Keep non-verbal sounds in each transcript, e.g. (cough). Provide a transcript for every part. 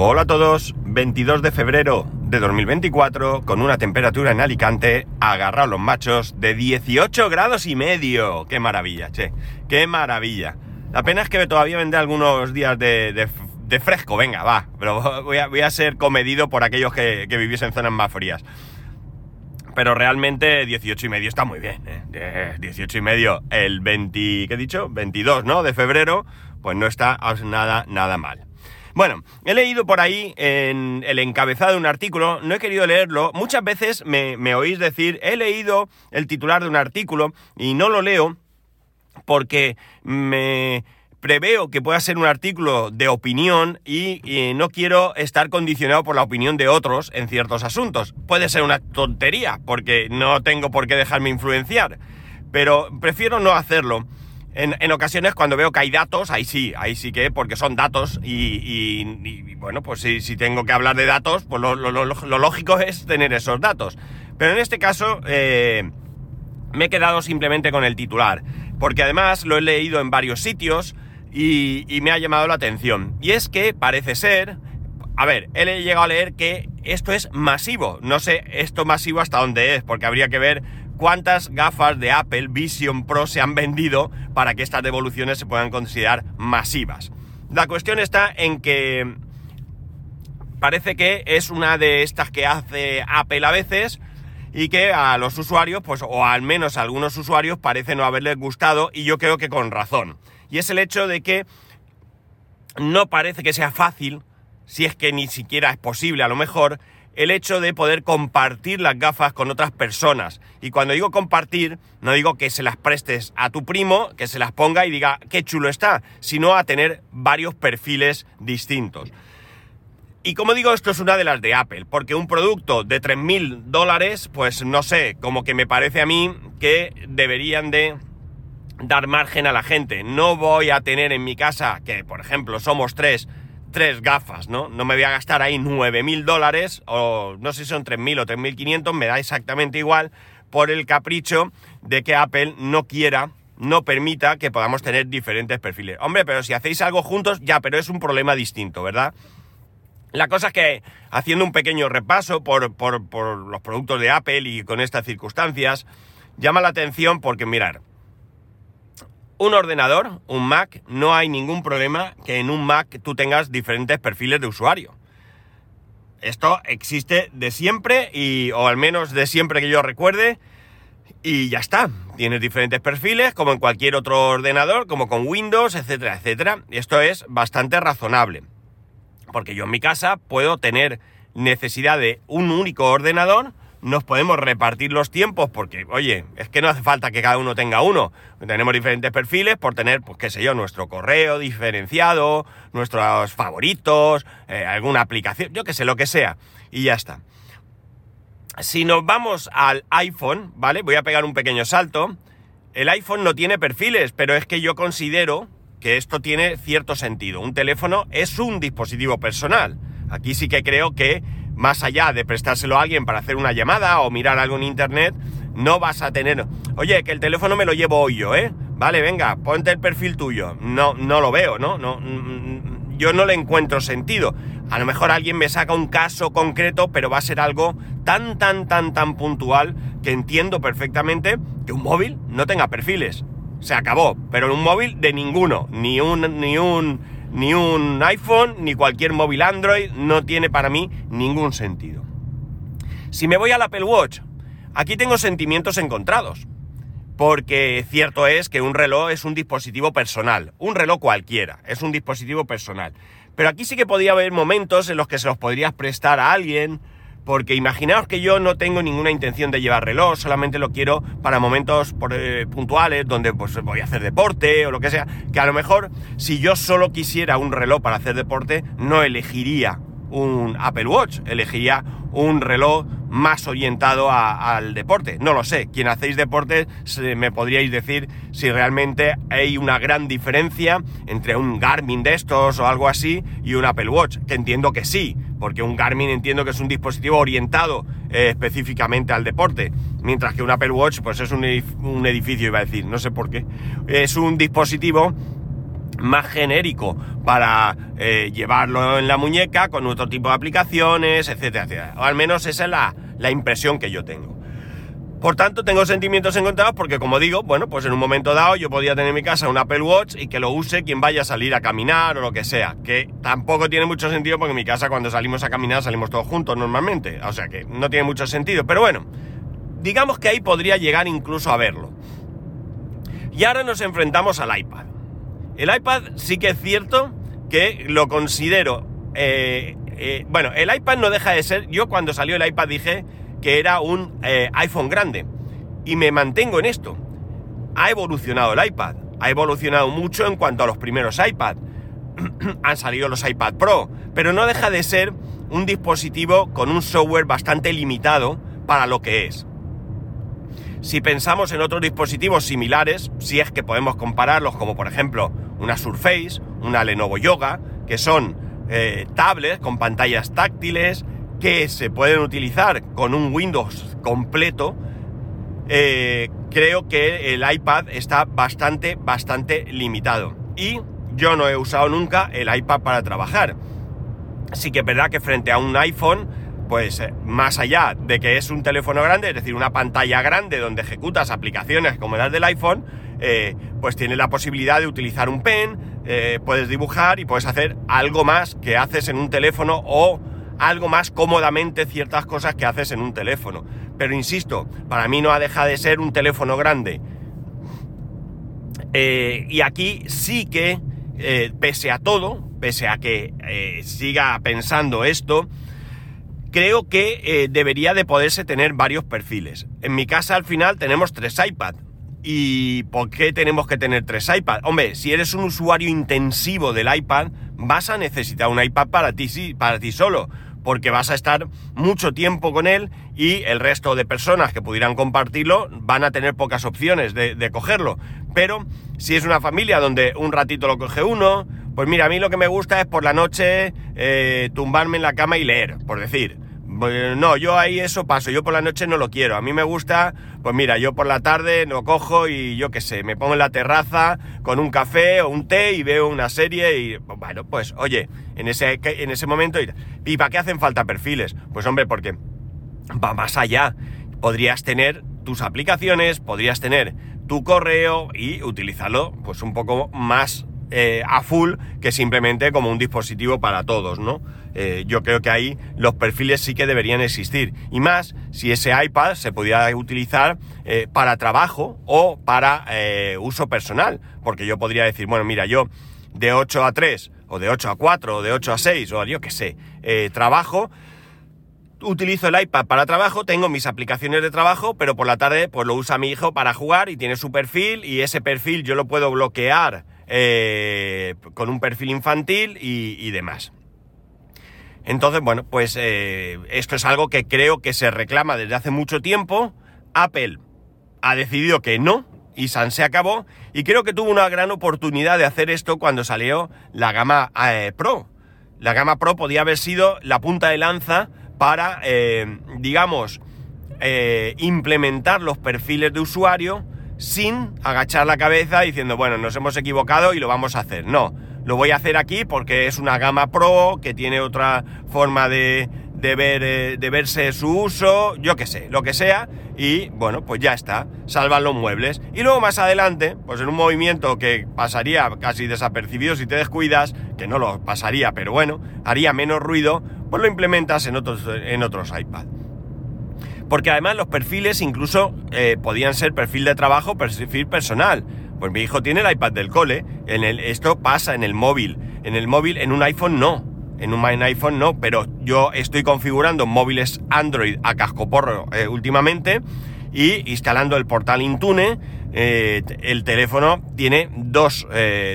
Hola a todos, 22 de febrero de 2024, con una temperatura en Alicante, agarrados los machos, de 18 grados y medio. ¡Qué maravilla, che! ¡Qué maravilla! La pena es que todavía vendré algunos días de, fresco, venga, va, pero (laughs) voy a, ser comedido por aquellos que, que vivís en zonas más frías. Pero realmente 18 y medio está muy bien. Eh, 18 y medio, el 20, ¿qué he dicho? 22, ¿no? De febrero, pues no está nada, nada mal. Bueno, he leído por ahí en el encabezado de un artículo, no he querido leerlo, muchas veces me, oís decir, he leído el titular de un artículo y no lo leo porque me preveo que pueda ser un artículo de opinión y no quiero estar condicionado por la opinión de otros en ciertos asuntos. Puede ser una tontería, porque no tengo por qué dejarme influenciar, pero prefiero no hacerlo. En, ocasiones cuando veo que hay datos, ahí sí, ahí sí que, porque son datos y, bueno, pues si, tengo que hablar de datos, pues lo, lógico es tener esos datos. Pero en este caso, eh, me he quedado simplemente con el titular, porque además lo he leído en varios sitios y, me ha llamado la atención. Y es que parece ser, a ver, he le- llegado a leer que esto es masivo. No sé esto masivo hasta dónde es, porque habría que ver cuántas gafas de Apple Vision Pro se han vendido para que estas devoluciones se puedan considerar masivas. La cuestión está en que parece que es una de estas que hace Apple a veces y que a los usuarios, pues, o al menos a algunos usuarios, parece no haberles gustado y yo creo que con razón. Y es el hecho de que no parece que sea fácil, si es que ni siquiera es posible a lo mejor, el hecho de poder compartir las gafas con otras personas. Y cuando digo compartir, no digo que se las prestes a tu primo, que se las ponga y diga qué chulo está, sino a tener varios perfiles distintos. Y como digo, esto es una de las de Apple, porque un producto de 3.000 dólares, pues no sé, como que me parece a mí que deberían de dar margen a la gente. No voy a tener en mi casa, que por ejemplo somos tres, tres gafas, ¿no? No me voy a gastar ahí 9.000 dólares, o no sé si son 3.000 o 3.500, me da exactamente igual, por el capricho de que Apple no quiera, no permita que podamos tener diferentes perfiles. Hombre, pero si hacéis algo juntos, ya, pero es un problema distinto, ¿verdad? La cosa es que, haciendo un pequeño repaso por, por- por los productos de Apple y con estas circunstancias, llama la atención porque, mirar, un ordenador, un Mac, no hay ningún problema que en un Mac tú tengas diferentes perfiles de usuario. Esto existe de siempre, y, o al menos de siempre que yo recuerde, y ya está. Tienes diferentes perfiles, como en cualquier otro ordenador, como con Windows, etcétera, etcétera. Esto es bastante razonable. Porque yo en mi casa puedo tener necesidad de un único ordenador, nos podemos repartir los tiempos porque, oye, es que no hace falta que cada uno tenga uno. Tenemos diferentes perfiles por tener, pues qué sé yo, nuestro correo diferenciado, nuestros favoritos, eh, alguna aplicación, yo qué sé, lo que sea. Y ya está. Si nos vamos al iPhone, ¿vale? Voy a pegar un pequeño salto. El iPhone no tiene perfiles, pero es que yo considero que esto tiene cierto sentido. Un teléfono es un dispositivo personal. Aquí sí que creo que, más allá de prestárselo a alguien para hacer una llamada o mirar algo en internet, no vas a tener. Oye, que el teléfono me lo llevo hoy yo, ¿eh? Vale, venga, ponte el perfil tuyo. No, no lo veo, ¿no? no mm, yo no le encuentro sentido. A lo mejor alguien me saca un caso concreto, pero va a ser algo tan, tan, tan, tan puntual que entiendo perfectamente que un móvil no tenga perfiles. Se acabó. Pero en un móvil de ninguno. Ni un, ni un, ni un iPhone, ni cualquier móvil Android. No tiene para mí ningún sentido. Si me voy al Apple Watch, aquí tengo sentimientos encontrados. Porque cierto es que un reloj es un dispositivo personal. Un reloj cualquiera. Es un dispositivo personal. Pero aquí sí que podría haber momentos en los que se los podrías prestar a alguien. Porque imaginaos que yo no tengo ninguna intención de llevar reloj, solamente lo quiero para momentos eh, puntuales donde pues, voy a hacer deporte o lo que sea. Que a lo mejor si yo solo quisiera un reloj para hacer deporte, no elegiría un Apple Watch, elegiría un reloj más orientado al deporte. No lo sé, quien hacéis deporte me podríais decir si realmente hay una gran diferencia entre un Garmin de estos o algo así y un Apple Watch, que entiendo que sí, porque un Garmin entiendo que es un dispositivo orientado eh, específicamente al deporte, mientras que un Apple Watch pues es un edificio, iba a decir, no sé por qué, es un dispositivo más genérico para eh, llevarlo en la muñeca con otro tipo de aplicaciones, etcétera, etcétera. O al menos esa es la, la impresión que yo tengo. Por tanto, tengo sentimientos encontrados porque, como digo, bueno, pues en un momento dado yo podía tener en mi casa un Apple Watch y que lo use quien vaya a salir a caminar o lo que sea. Que tampoco tiene mucho sentido porque en mi casa cuando salimos a caminar salimos todos juntos normalmente. O sea que no tiene mucho sentido. Pero bueno, digamos que ahí podría llegar incluso a verlo. Y ahora nos enfrentamos al iPad. El iPad sí que es cierto que lo considero... Eh, eh, bueno, el iPad no deja de ser... Yo cuando salió el iPad dije que era un eh, iPhone grande. Y me mantengo en esto. Ha evolucionado el iPad. Ha evolucionado mucho en cuanto a los primeros iPad. (clears throat) Han salido los iPad Pro. Pero no deja de ser un dispositivo con un software bastante limitado para lo que es. Si pensamos en otros dispositivos similares, si es que podemos compararlos como por ejemplo una Surface, una Lenovo Yoga, que son eh, tablets con pantallas táctiles, que se pueden utilizar con un Windows completo, eh, creo que el iPad está bastante, bastante limitado. Y yo no he usado nunca el iPad para trabajar. Sí que es verdad que frente a un iPhone, pues eh, más allá de que es un teléfono grande, es decir, una pantalla grande donde ejecutas aplicaciones como las del iPhone, eh, pues tiene la posibilidad de utilizar un pen, puedes dibujar y puedes hacer algo más que haces en un teléfono o algo más cómodamente ciertas cosas que haces en un teléfono. Pero insisto, para mí no ha dejado de ser un teléfono grande. Eh, y aquí sí que, eh, pese a todo, pese a que eh, siga pensando esto, creo que debería de poderse tener varios perfiles. En mi casa al final tenemos tres iPad. ¿Y por qué tenemos que tener tres iPad? Hombre, si eres un usuario intensivo del iPad, vas a necesitar un iPad para ti, para ti solo porque vas a estar mucho tiempo con él y el resto de personas que pudieran compartirlo van a tener pocas opciones de, cogerlo. Pero si es una familia donde un ratito lo coge uno, pues mira, a mí lo que me gusta es por la noche eh, tumbarme en la cama y leer, por decir. No, yo ahí eso paso, yo por la noche no lo quiero. A mí me gusta, pues mira, yo por la tarde lo cojo y yo qué sé, me pongo en la terraza con un café o un té y veo una serie y bueno, pues oye, en ese, en ese momento... ¿Y para qué hacen falta perfiles? Pues hombre, porque va más allá. Podrías tener tus aplicaciones, podrías tener tu correo y utilizarlo pues un poco más eh, a full que simplemente como un dispositivo para todos, ¿no? Eh, yo creo que ahí los perfiles sí que deberían existir. Y más si ese iPad se pudiera utilizar eh, para trabajo o para uso personal. Porque yo podría decir, bueno, mira, yo de 8 a 3, o de 8 a 4, o de 8 a 6, o yo qué sé, trabajo utilizo el iPad para trabajo, tengo mis aplicaciones de trabajo, pero por la tarde pues lo usa mi hijo para jugar y tiene su perfil y ese perfil yo lo puedo bloquear eh, con un perfil infantil y, demás. Entonces, bueno, pues eh, esto es algo que creo que se reclama desde hace mucho tiempo. Apple ha decidido que no y San se acabó y creo que tuvo una gran oportunidad de hacer esto cuando salió la gama eh, Pro. La gama Pro podía haber sido la punta de lanza para, digamos, implementar los perfiles de usuario sin agachar la cabeza diciendo, bueno, nos hemos equivocado y lo vamos a hacer. No, lo voy a hacer aquí porque es una gama pro que tiene otra forma de, de, ver, eh, de verse su uso, yo qué sé, lo que sea, y bueno, pues ya está, salvan los muebles. Y luego más adelante, pues en un movimiento que pasaría casi desapercibido si te descuidas, que no lo pasaría, pero bueno, haría menos ruido, pues lo implementas en otros, en otros iPad. Porque además los perfiles incluso eh, podían ser perfil de trabajo, perfil personal. Pues mi hijo tiene el iPad del cole, en el, esto pasa en el móvil. En el móvil, en un iPhone no. En un iPhone no, pero yo estoy configurando móviles Android a cascoporro eh, últimamente y instalando el portal Intune. Eh, el teléfono tiene dos,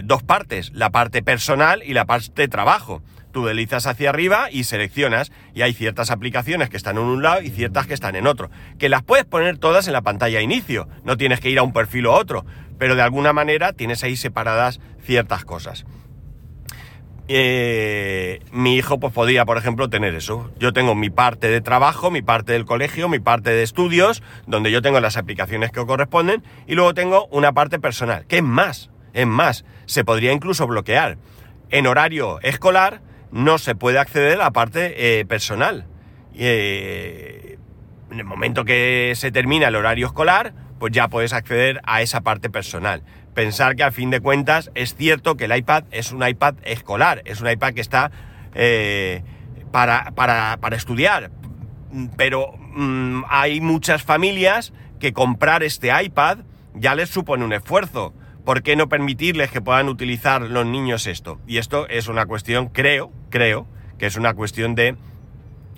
dos partes, la parte personal y la parte trabajo tú deslizas hacia arriba y seleccionas y hay ciertas aplicaciones que están en un lado y ciertas que están en otro. Que las puedes poner todas en la pantalla inicio, no tienes que ir a un perfil o otro, pero de alguna manera tienes ahí separadas ciertas cosas. Eh, mi hijo pues podría, por ejemplo, tener eso. Yo tengo mi parte de trabajo, mi parte del colegio, mi parte de estudios, donde yo tengo las aplicaciones que corresponden, y luego tengo una parte personal, que es más, es más, se podría incluso bloquear. En horario escolar no se puede acceder a la parte eh, personal. Eh, en el momento que se termina el horario escolar, pues ya puedes acceder a esa parte personal. Pensar que al fin de cuentas es cierto que el iPad es un iPad escolar, es un iPad que está eh, para, para, para, estudiar. Pero mmm, hay muchas familias que comprar este iPad ya les supone un esfuerzo. ¿Por qué no permitirles que puedan utilizar los niños esto? Y esto es una cuestión, creo, creo, que es una cuestión de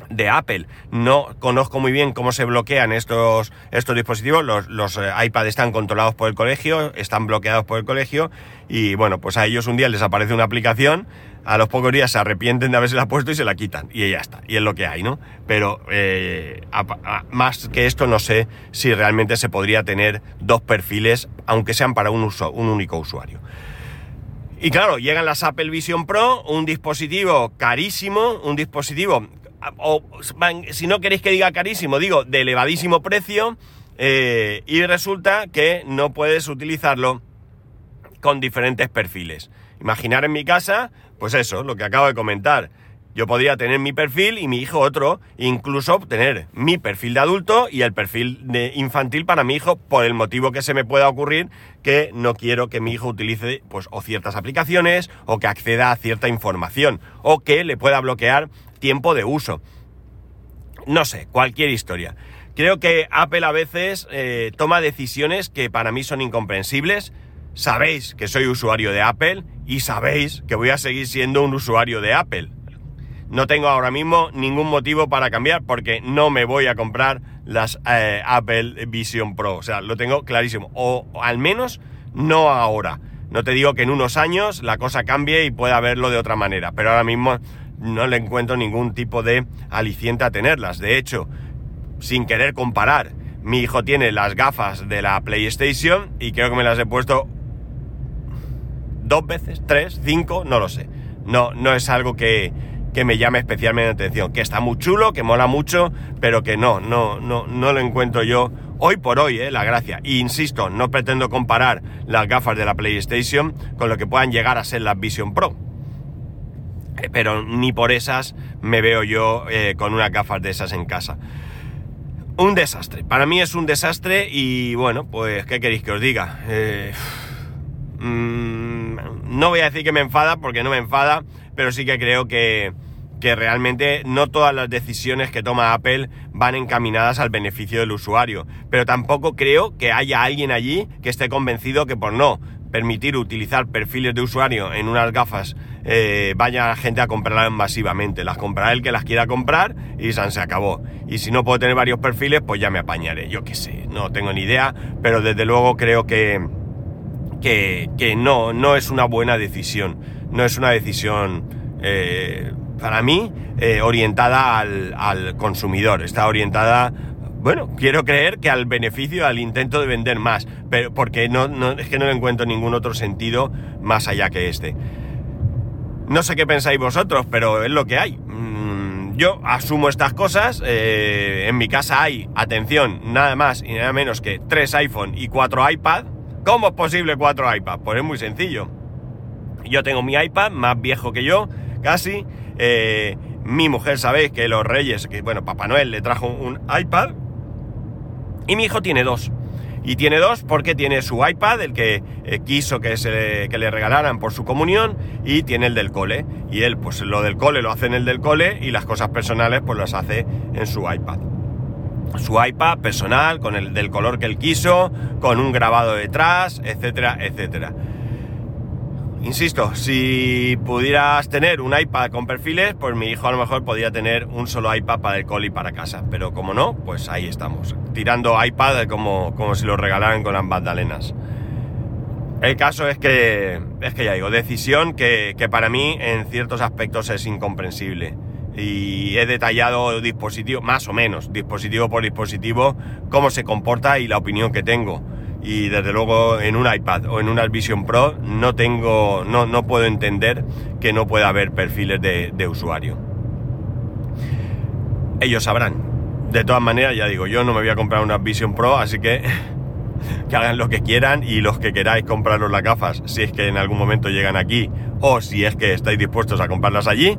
de Apple. No conozco muy bien cómo se bloquean estos, estos dispositivos. Los, los eh, iPad están controlados por el colegio, están bloqueados por el colegio y bueno, pues a ellos un día les aparece una aplicación, a los pocos días se arrepienten de haberse la puesto y se la quitan y ya está. Y es lo que hay, ¿no? Pero eh, más que esto no sé si realmente se podría tener dos perfiles, aunque sean para un, uso, un único usuario. Y claro, llegan las Apple Vision Pro, un dispositivo carísimo, un dispositivo o si no queréis que diga carísimo, digo de elevadísimo precio, eh, y resulta que no puedes utilizarlo con diferentes perfiles. Imaginar en mi casa, pues eso, lo que acabo de comentar. Yo podría tener mi perfil y mi hijo otro, incluso tener mi perfil de adulto y el perfil de infantil para mi hijo, por el motivo que se me pueda ocurrir que no quiero que mi hijo utilice pues o ciertas aplicaciones o que acceda a cierta información o que le pueda bloquear tiempo de uso. No sé, cualquier historia. Creo que Apple a veces eh, toma decisiones que para mí son incomprensibles. Sabéis que soy usuario de Apple y sabéis que voy a seguir siendo un usuario de Apple. No tengo ahora mismo ningún motivo para cambiar porque no me voy a comprar las eh, Apple Vision Pro. O sea, lo tengo clarísimo. O, al menos no ahora. No te digo que en unos años la cosa cambie y pueda verlo de otra manera, pero ahora mismo no le encuentro ningún tipo de aliciente a tenerlas. De hecho, sin querer comparar, mi hijo tiene las gafas de la PlayStation y creo que me las he puesto dos veces, tres, cinco, no lo sé. No, no es algo que, que me llame especialmente la atención. Que está muy chulo, que mola mucho, pero que no, no, no, no lo encuentro yo hoy por hoy, eh, la gracia. Y insisto, no pretendo comparar las gafas de la PlayStation con lo que puedan llegar a ser las Vision Pro. Eh, pero ni por esas me veo yo eh, con unas gafas de esas en casa. Un desastre. Para mí es un desastre y bueno, pues ¿qué queréis que os diga? Eh, mmm, no voy a decir que me enfada porque no me enfada, pero sí que creo que, que realmente no todas las decisiones que toma Apple van encaminadas al beneficio del usuario. Pero tampoco creo que haya alguien allí que esté convencido que por no permitir utilizar perfiles de usuario en unas gafas eh, vaya gente a comprarlas masivamente. Las comprará el que las quiera comprar y se acabó. Y si no puedo tener varios perfiles, pues ya me apañaré. Yo qué sé, no tengo ni idea, pero desde luego creo que, que, que no, no es una buena decisión. No es una decisión, eh, para mí, eh, orientada al, al consumidor. Está orientada bueno, quiero creer que al beneficio, al intento de vender más, pero porque no, es que no encuentro ningún otro sentido más allá que este. No sé qué pensáis vosotros, pero es lo que hay. Mm, yo asumo estas cosas. Eh, en mi casa hay, atención, nada más y nada menos que tres iPhone y cuatro iPad. ¿Cómo es posible cuatro iPad? Pues es muy sencillo. Yo tengo mi iPad, más viejo que yo, casi. Eh, mi mujer, sabéis que los reyes, bueno, Papá Noel le trajo un iPad. Y mi hijo tiene dos. Y tiene dos porque tiene su iPad, el que eh, quiso que, se, que le regalaran por su comunión, y tiene el del cole. Y él, pues lo del cole lo hace en el del cole y las cosas personales, pues las hace en su iPad. Su iPad personal, con el del color que él quiso, con un grabado detrás, etcétera, etcétera. Insisto, si pudieras tener un iPad con perfiles, pues mi hijo a lo mejor podría tener un solo iPad para el cole y para casa. Pero como no, pues ahí estamos. Tirando iPad como, como si lo regalaran con las magdalenas. El caso es que, es que ya digo, decisión que, que para mí en ciertos aspectos es incomprensible. Y he detallado dispositivo, más o menos, dispositivo por dispositivo, cómo se comporta y la opinión que tengo y desde luego en un iPad o en una Vision Pro no tengo, no, no puedo entender que no pueda haber perfiles de, usuario. Ellos sabrán. De todas maneras, ya digo, yo no me voy a comprar una Vision Pro, así que (laughs) que hagan lo que quieran y los que queráis compraros las gafas, si es que en algún momento llegan aquí o si es que estáis dispuestos a comprarlas allí,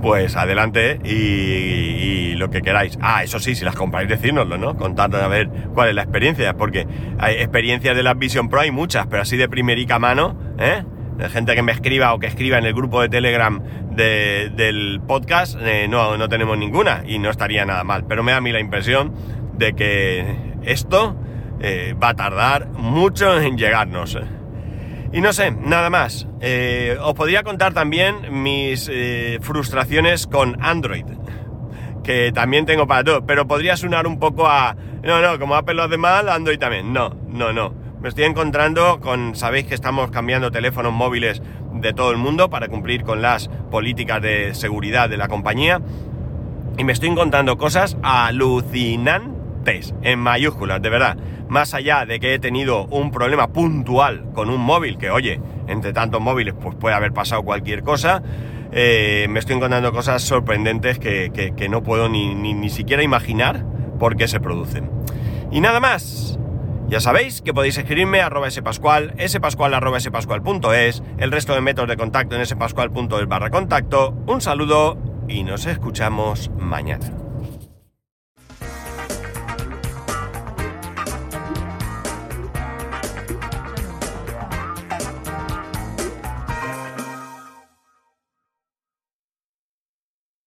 pues adelante y, lo que queráis. Ah, eso sí, si las compráis, decírnoslo, ¿no? Contad a ver cuál es la experiencia, porque hay experiencias de la Vision Pro, hay muchas, pero así de primerica mano, ¿eh? De gente que me escriba o que escriba en el grupo de Telegram del podcast, eh, no, no tenemos ninguna y no estaría nada mal. Pero me da a mí la impresión de que esto eh, va a tardar mucho en llegarnos. Y no sé, nada más. Eh, os podría contar también mis frustraciones con Android, que también tengo para todo, pero podría sonar un poco a... No, no, como Apple lo hace mal, Android también. No, no, no me estoy encontrando con, sabéis que estamos cambiando teléfonos móviles de todo el mundo para cumplir con las políticas de seguridad de la compañía. Y me estoy encontrando cosas alucinantes, en mayúsculas, de verdad. Más allá de que he tenido un problema puntual con un móvil, que oye, entre tantos móviles pues puede haber pasado cualquier cosa, eh, me estoy encontrando cosas sorprendentes que, no puedo ni, ni, ni siquiera imaginar por qué se producen. Y nada más. Ya sabéis que podéis escribirme a arroba spascual, spascual arroba spascual.es, el resto de métodos de contacto en spascual.es barra contacto. Un saludo y nos escuchamos mañana.